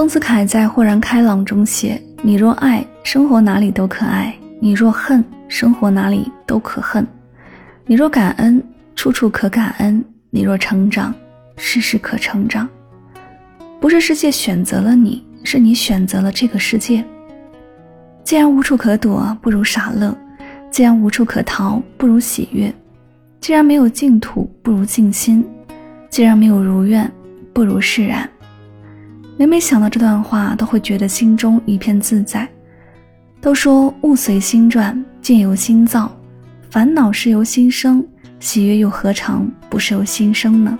丰子恺在《豁然开朗》中写：“你若爱，生活哪里都可爱；你若恨，生活哪里都可恨；你若感恩，处处可感恩；你若成长，事事可成长。不是世界选择了你，是你选择了这个世界。既然无处可躲，不如傻乐；既然无处可逃，不如喜悦；既然没有净土，不如静心；既然没有如愿，不如释然。”每每想到这段话，都会觉得心中一片自在。都说物随心转，境由心造，烦恼是由心生，喜悦又何尝不是由心生呢？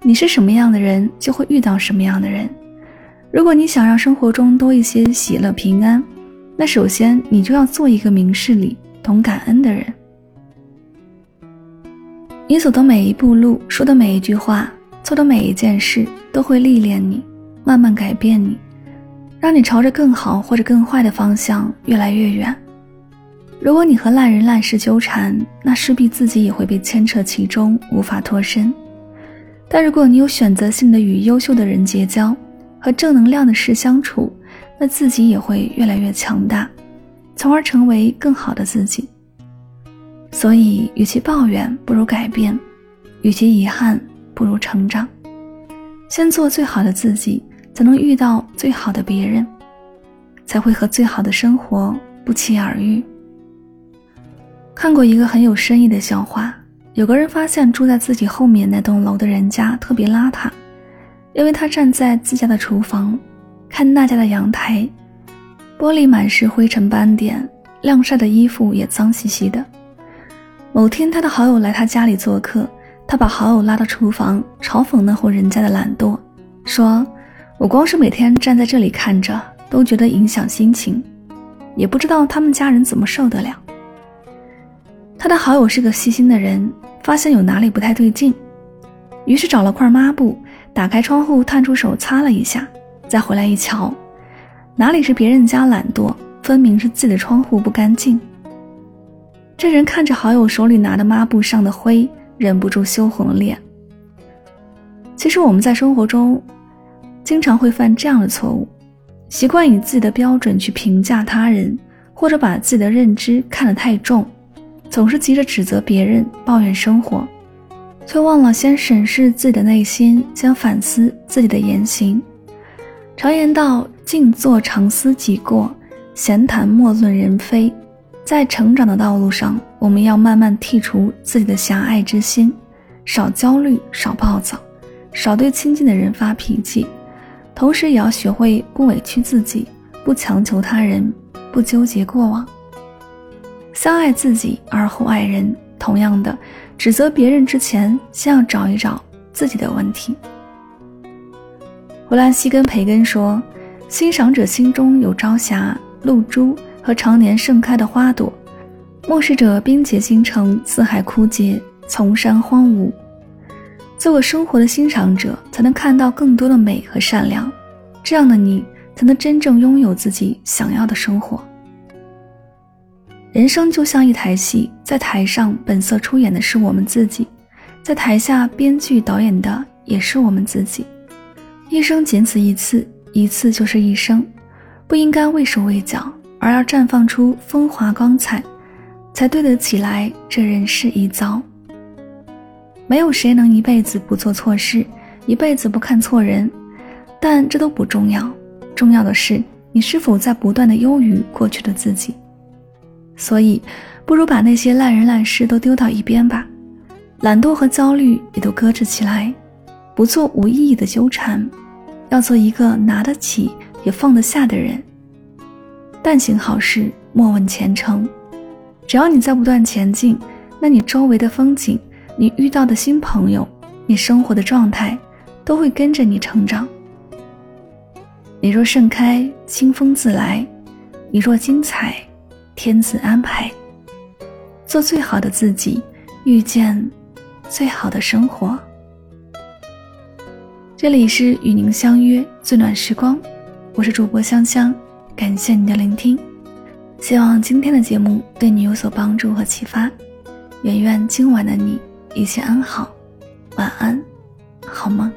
你是什么样的人，就会遇到什么样的人。如果你想让生活中多一些喜乐平安，那首先你就要做一个明事理、懂感恩的人。你走的每一步路，说的每一句话，做的每一件事，都会历练你。慢慢改变你，让你朝着更好或者更坏的方向越来越远。如果你和烂人烂事纠缠，那势必自己也会被牵扯其中，无法脱身。但如果你有选择性的与优秀的人结交，和正能量的事相处，那自己也会越来越强大，从而成为更好的自己。所以，与其抱怨，不如改变；与其遗憾，不如成长。先做最好的自己。才能遇到最好的别人，才会和最好的生活不期而遇。看过一个很有深意的笑话：有个人发现住在自己后面那栋楼的人家特别邋遢，因为他站在自家的厨房，看那家的阳台，玻璃满是灰尘斑点，晾晒的衣服也脏兮兮的。某天，他的好友来他家里做客，他把好友拉到厨房，嘲讽那户人家的懒惰，说。我光是每天站在这里看着，都觉得影响心情，也不知道他们家人怎么受得了。他的好友是个细心的人，发现有哪里不太对劲，于是找了块抹布，打开窗户，探出手擦了一下，再回来一瞧，哪里是别人家懒惰，分明是自己的窗户不干净。这人看着好友手里拿的抹布上的灰，忍不住羞红了脸。其实我们在生活中。经常会犯这样的错误，习惯以自己的标准去评价他人，或者把自己的认知看得太重，总是急着指责别人、抱怨生活，却忘了先审视自己的内心，先反思自己的言行。常言道：“静坐常思己过，闲谈莫论人非。”在成长的道路上，我们要慢慢剔除自己的狭隘之心，少焦虑，少暴躁，少对亲近的人发脾气。同时也要学会不委屈自己，不强求他人，不纠结过往。先爱自己，而后爱人。同样的，指责别人之前，先要找一找自己的问题。弗兰西跟培根说：“欣赏者心中有朝霞、露珠和常年盛开的花朵；漠视者冰结星辰，四海枯竭，丛山荒芜。”做个生活的欣赏者，才能看到更多的美和善良。这样的你，才能真正拥有自己想要的生活。人生就像一台戏，在台上本色出演的是我们自己，在台下编剧导演的也是我们自己。一生仅此一次，一次就是一生，不应该畏手畏脚，而要绽放出风华光彩，才对得起来这人世一遭。没有谁能一辈子不做错事，一辈子不看错人，但这都不重要。重要的是你是否在不断的优于过去的自己。所以，不如把那些烂人烂事都丢到一边吧，懒惰和焦虑也都搁置起来，不做无意义的纠缠，要做一个拿得起也放得下的人。但行好事，莫问前程。只要你在不断前进，那你周围的风景，你遇到的新朋友，你生活的状态，都会跟着你成长。你若盛开，清风自来；你若精彩，天自安排。做最好的自己，遇见最好的生活。这里是与您相约最暖时光，我是主播香香，感谢你的聆听。希望今天的节目对你有所帮助和启发。愿愿今晚的你一切安好，晚安，好梦。